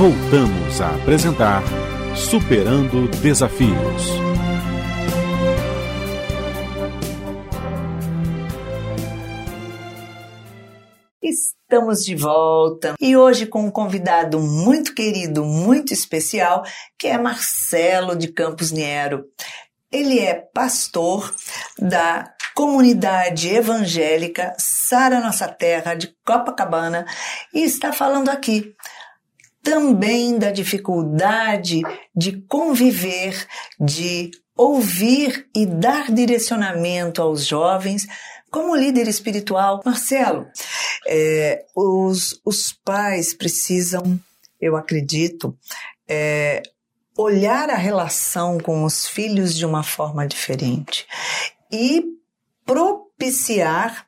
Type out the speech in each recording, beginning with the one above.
Voltamos a apresentar Superando Desafios. Estamos de volta e hoje com um convidado muito querido, muito especial, que é Marcelo de Campos Niero. Ele é pastor da comunidade evangélica Sara Nossa Terra de Copacabana e está falando aqui também da dificuldade de conviver, de ouvir e dar direcionamento aos jovens como líder espiritual. Marcelo, é, os, os pais precisam, eu acredito, é, olhar a relação com os filhos de uma forma diferente e propiciar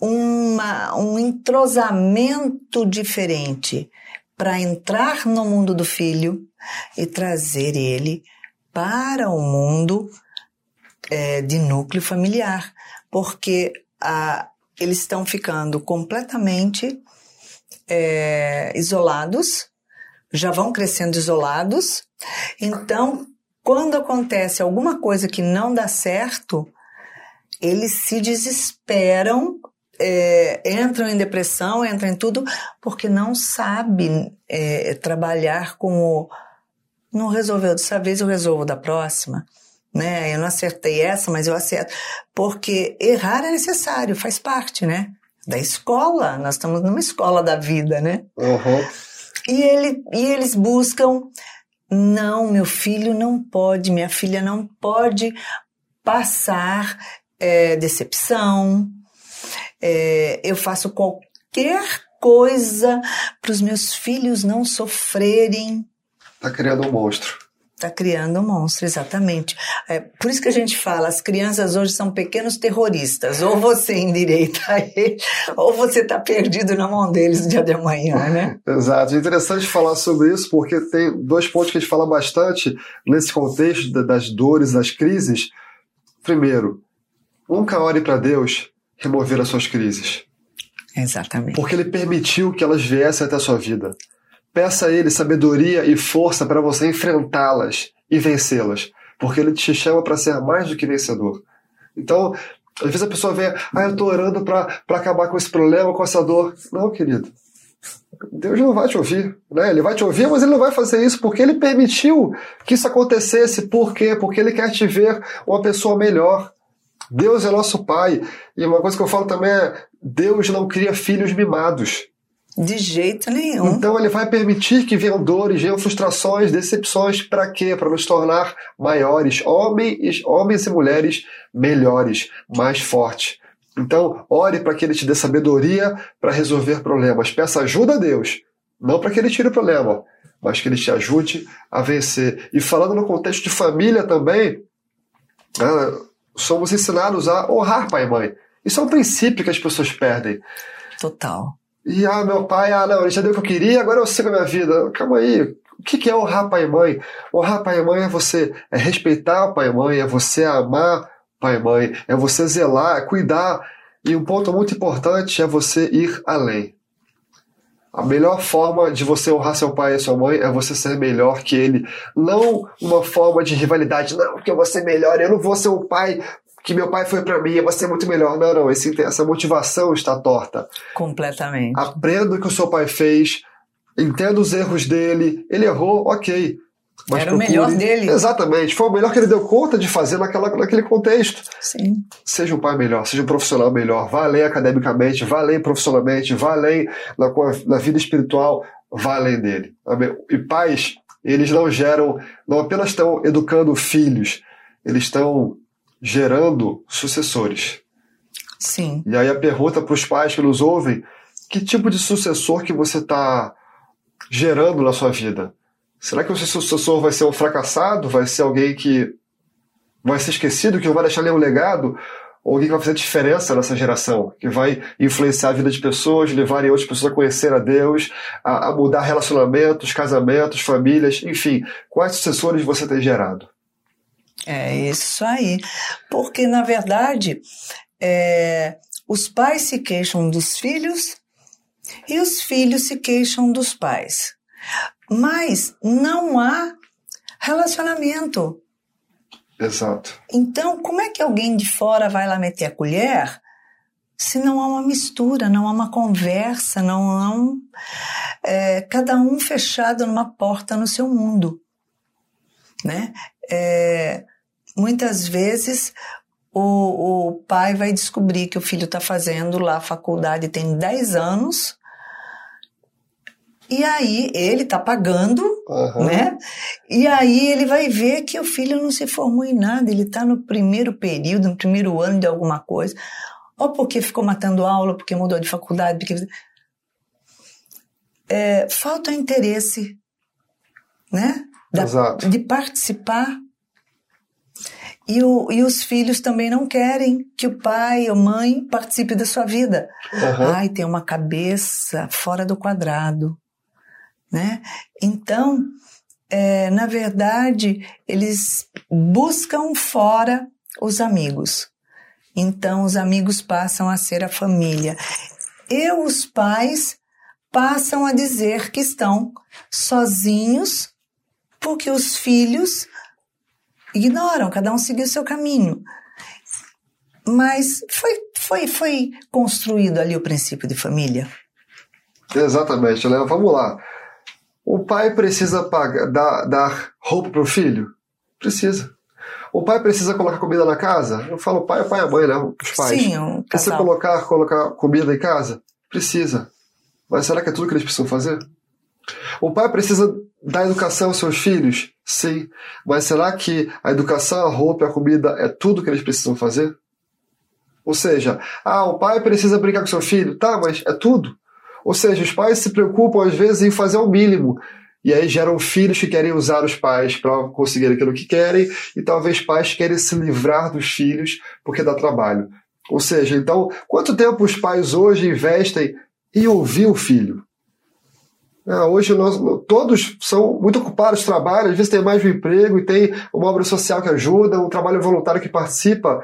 uma, um entrosamento diferente para entrar no mundo do filho e trazer ele para o mundo é, de núcleo familiar, porque a, eles estão ficando completamente é, isolados, já vão crescendo isolados. Então, quando acontece alguma coisa que não dá certo, eles se desesperam é, entram em depressão, entram em tudo, porque não sabem é, trabalhar com o. Não resolveu dessa vez, eu resolvo da próxima. Né? Eu não acertei essa, mas eu acerto. Porque errar é necessário, faz parte, né? Da escola. Nós estamos numa escola da vida, né? Uhum. E, ele, e eles buscam. Não, meu filho não pode, minha filha não pode passar é, decepção, é, eu faço qualquer coisa para os meus filhos não sofrerem. Está criando um monstro. Está criando um monstro, exatamente. É, por isso que a gente fala, as crianças hoje são pequenos terroristas. Ou você endireita ele, ou você está perdido na mão deles no dia de amanhã, né? Exato. É interessante falar sobre isso, porque tem dois pontos que a gente fala bastante nesse contexto das dores, das crises. Primeiro, nunca ore para Deus remover as suas crises. Exatamente. Porque ele permitiu que elas viessem até a sua vida. Peça a ele sabedoria e força para você enfrentá-las e vencê-las. Porque ele te chama para ser mais do que vencedor. Então, às vezes a pessoa vem, ah, eu estou orando para acabar com esse problema, com essa dor. Não, querido. Deus não vai te ouvir, né? Ele vai te ouvir, mas ele não vai fazer isso porque ele permitiu que isso acontecesse. Por quê? Porque ele quer te ver uma pessoa melhor. Deus é nosso Pai. E uma coisa que eu falo também é: Deus não cria filhos mimados. De jeito nenhum. Então ele vai permitir que venham dores, venham frustrações, decepções, para quê? Para nos tornar maiores, homens, homens e mulheres melhores, mais fortes. Então, ore para que ele te dê sabedoria para resolver problemas. Peça ajuda a Deus, não para que ele tire o problema, mas que ele te ajude a vencer. E falando no contexto de família também, né, somos ensinados a honrar pai e mãe. Isso é um princípio que as pessoas perdem. Total. E, ah, meu pai, ah, não, ele já deu o que eu queria, agora eu sigo a minha vida. Calma aí. O que é honrar pai e mãe? Honrar pai e mãe é você é respeitar pai e mãe, é você amar pai e mãe, é você zelar, é cuidar. E um ponto muito importante é você ir além. A melhor forma de você honrar seu pai e sua mãe é você ser melhor que ele. Não uma forma de rivalidade, não, porque eu vou ser melhor, eu não vou ser o pai que meu pai foi para mim, eu vou ser muito melhor. Não, não, esse, essa motivação está torta. Completamente. Aprenda o que o seu pai fez, entenda os erros dele. Ele errou, ok. Mas Era procure... o melhor dele. Exatamente. Foi o melhor que ele deu conta de fazer naquela, naquele contexto. Sim. Seja um pai melhor, seja um profissional melhor. Vá além academicamente, vá além profissionalmente, vá além na, na vida espiritual, vá além dele. E pais, eles não geram, não apenas estão educando filhos, eles estão gerando sucessores. Sim. E aí a pergunta para os pais que nos ouvem, que tipo de sucessor que você está gerando na sua vida? Será que o seu sucessor vai ser um fracassado? Vai ser alguém que vai ser esquecido, que não vai deixar nenhum legado? Ou alguém que vai fazer diferença nessa geração? Que vai influenciar a vida de pessoas, levar outras pessoas a conhecer a Deus, a, a mudar relacionamentos, casamentos, famílias, enfim. Quais sucessores você tem gerado? É isso aí. Porque, na verdade, é, os pais se queixam dos filhos e os filhos se queixam dos pais. Mas não há relacionamento. Exato. Então, como é que alguém de fora vai lá meter a colher se não há uma mistura, não há uma conversa, não há um, é, cada um fechado numa porta no seu mundo, né? É, muitas vezes o, o pai vai descobrir que o filho está fazendo lá a faculdade tem 10 anos e aí ele está pagando, uhum. né? E aí ele vai ver que o filho não se formou em nada, ele está no primeiro período, no primeiro ano de alguma coisa, ou porque ficou matando aula, porque mudou de faculdade, porque é, falta interesse, né? Da, Exato. De participar. E, o, e os filhos também não querem que o pai ou mãe participe da sua vida. Uhum. Ai, tem uma cabeça fora do quadrado né? Então, é, na verdade, eles buscam fora os amigos. Então, os amigos passam a ser a família. E os pais passam a dizer que estão sozinhos porque os filhos ignoram, cada um seguiu seu caminho. Mas foi, foi, foi construído ali o princípio de família? Exatamente, Léo. Vamos lá. O pai precisa pagar, dar, dar roupa para o filho? Precisa. O pai precisa colocar comida na casa? Eu falo pai, o pai e a mãe, né? Os pais. Sim, um Precisa colocar, colocar comida em casa? Precisa. Mas será que é tudo que eles precisam fazer? O pai precisa dar educação aos seus filhos? Sim. Mas será que a educação, a roupa e a comida é tudo que eles precisam fazer? Ou seja, ah, o pai precisa brincar com seu filho? Tá, mas é tudo? Ou seja, os pais se preocupam às vezes em fazer o mínimo. E aí geram filhos que querem usar os pais para conseguir aquilo que querem, e talvez pais querem se livrar dos filhos porque dá trabalho. Ou seja, então, quanto tempo os pais hoje investem em ouvir o filho? Ah, hoje nós, todos são muito ocupados, trabalham, às vezes tem mais um emprego e tem uma obra social que ajuda, um trabalho voluntário que participa.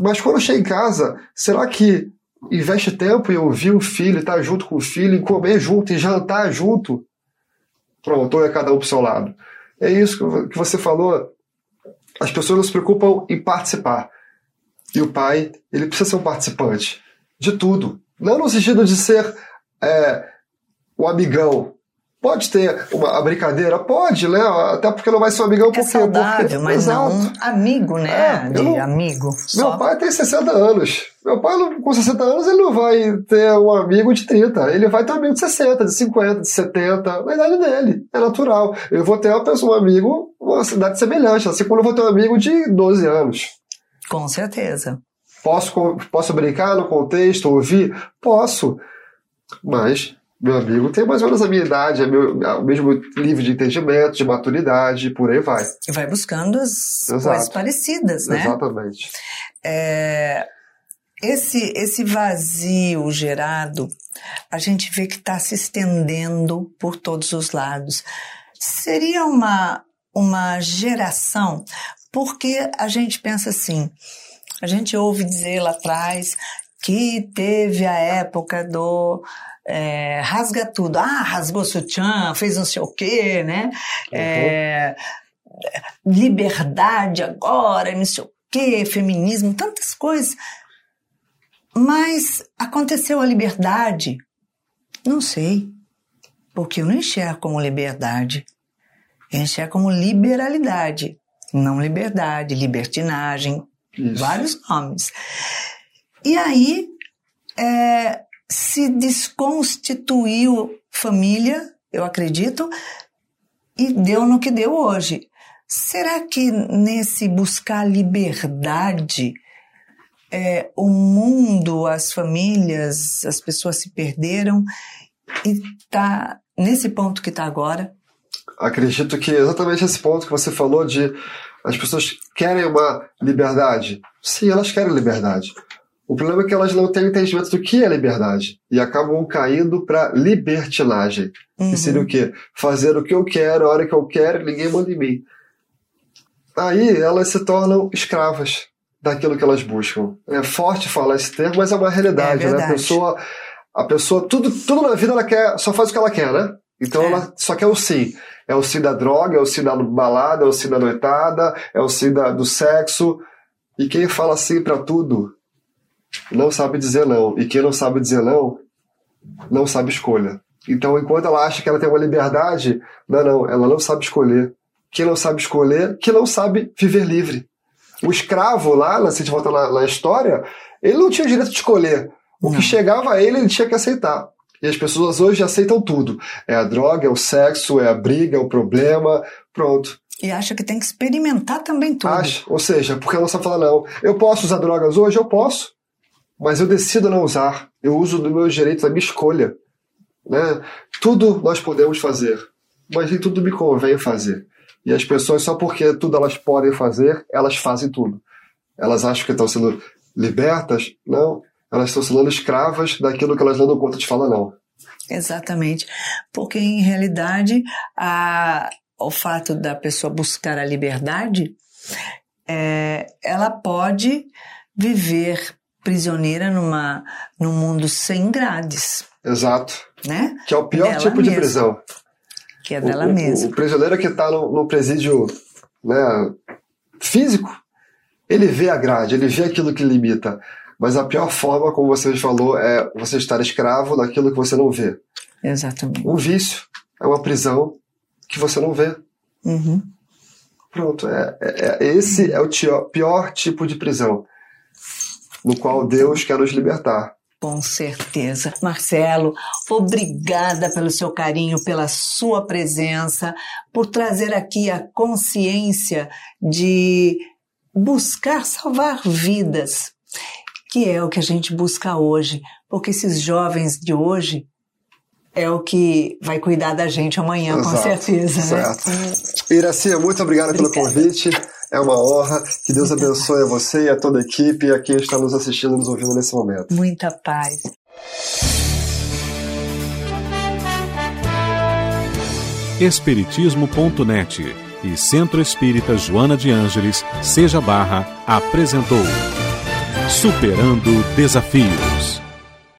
Mas quando chega em casa, será que investe tempo em ouvir o filho, estar junto com o filho, em comer junto, em jantar junto. Pronto, ou é cada um pro seu lado. É isso que você falou. As pessoas não se preocupam em participar. E o pai, ele precisa ser um participante de tudo. Não no sentido de ser é, o amigão, Pode ter uma brincadeira? Pode, né? Até porque não vai ser um amigão porque, é saudável, porque... mas Exato. não amigo, né? É, de não... amigo. Meu só. pai tem 60 anos. Meu pai, com 60 anos, ele não vai ter um amigo de 30. Ele vai ter um amigo de 60, de 50, de 70, na idade dele. É natural. Eu vou ter um amigo, uma cidade semelhante. Assim como eu vou ter um amigo de 12 anos. Com certeza. Posso, posso brincar no contexto, ouvir? Posso. Mas meu amigo tem mais ou menos a minha idade, é, meu, é o mesmo nível de entendimento, de maturidade, por aí vai. E vai buscando as Exato. coisas parecidas, né? Exatamente. É, esse, esse vazio gerado, a gente vê que está se estendendo por todos os lados. Seria uma, uma geração, porque a gente pensa assim, a gente ouve dizer lá atrás que teve a época do é, rasga tudo. Ah, rasgou sutiã, fez não sei o quê, né? Uhum. É, liberdade agora, não sei o quê, feminismo, tantas coisas. Mas aconteceu a liberdade? Não sei. Porque eu não enxergo como liberdade. Eu enxergo como liberalidade. Não liberdade, libertinagem, Isso. vários nomes. E aí, é, se desconstituiu família, eu acredito, e deu no que deu hoje. Será que nesse buscar liberdade, é, o mundo, as famílias, as pessoas se perderam e está nesse ponto que está agora? Acredito que exatamente esse ponto que você falou de as pessoas querem uma liberdade. Sim, elas querem liberdade. O problema é que elas não têm entendimento do que é liberdade e acabam caindo para libertinagem. Uhum. Que seria o quê? Fazer o que eu quero, a hora que eu quero, ninguém manda em mim. Aí elas se tornam escravas daquilo que elas buscam. É forte falar esse termo, mas é uma realidade, é né? A pessoa, a pessoa tudo, tudo na vida ela quer, só faz o que ela quer, né? Então É. ela só quer o sim. É o sim da droga, é o sim da balada, é o sim da noitada, é o sim da- do sexo. E quem fala sim pra tudo não sabe dizer não. E quem não sabe dizer não, não sabe escolha. Então, enquanto ela acha que ela tem uma liberdade, não, não, ela não sabe escolher. Quem não sabe escolher, que não sabe viver livre. O escravo lá, se a gente volta na, na história, ele não tinha direito de escolher. O Não. que chegava a ele, ele tinha que aceitar. E as pessoas hoje aceitam tudo. É a droga, é o sexo, é a briga, é o problema. Pronto. E acha que tem que experimentar também tudo. Acha. Ou seja, porque ela não sabe falar não. Eu posso usar drogas hoje? Eu posso. Mas eu decido não usar. Eu uso do meu direito, da minha escolha. Né? Tudo nós podemos fazer. Mas nem tudo me convém fazer. E as pessoas, só porque tudo elas podem fazer, elas fazem tudo. Elas acham que estão sendo libertas? Não. Elas estão sendo escravas daquilo que elas não dão conta de falar não. Exatamente. Porque, em realidade, a, o fato da pessoa buscar a liberdade, é, ela pode viver prisioneira numa, num mundo sem grades, Exato. né? Que é o pior Dela tipo de mesma. prisão. Que é O- dela o, mesma. O prisioneiro que está no, no presídio né, físico, ele vê a grade, ele vê aquilo que limita. Mas a pior forma, como você falou, é você estar escravo daquilo que você não vê. Exatamente. Um vício é uma prisão que você não vê. Uhum. Pronto, é, é- é- esse é o tio- pior tipo de prisão, no qual Deus quer nos libertar. Com certeza. Marcelo, obrigada pelo seu carinho, pela sua presença, por trazer aqui a consciência de buscar salvar vidas, que é o que a gente busca hoje, porque esses jovens de hoje é o que vai cuidar da gente amanhã, com Exato, certeza. né? certo. Iraci, muito obrigado pelo Obrigada. convite. É uma honra. Que Deus abençoe a você e a toda a equipe e a quem está nos assistindo e nos ouvindo nesse momento. Muita paz. Espiritismo.net e Centro Espírita Joana de Ângeles, Seja Barra, apresentou Superando Desafios.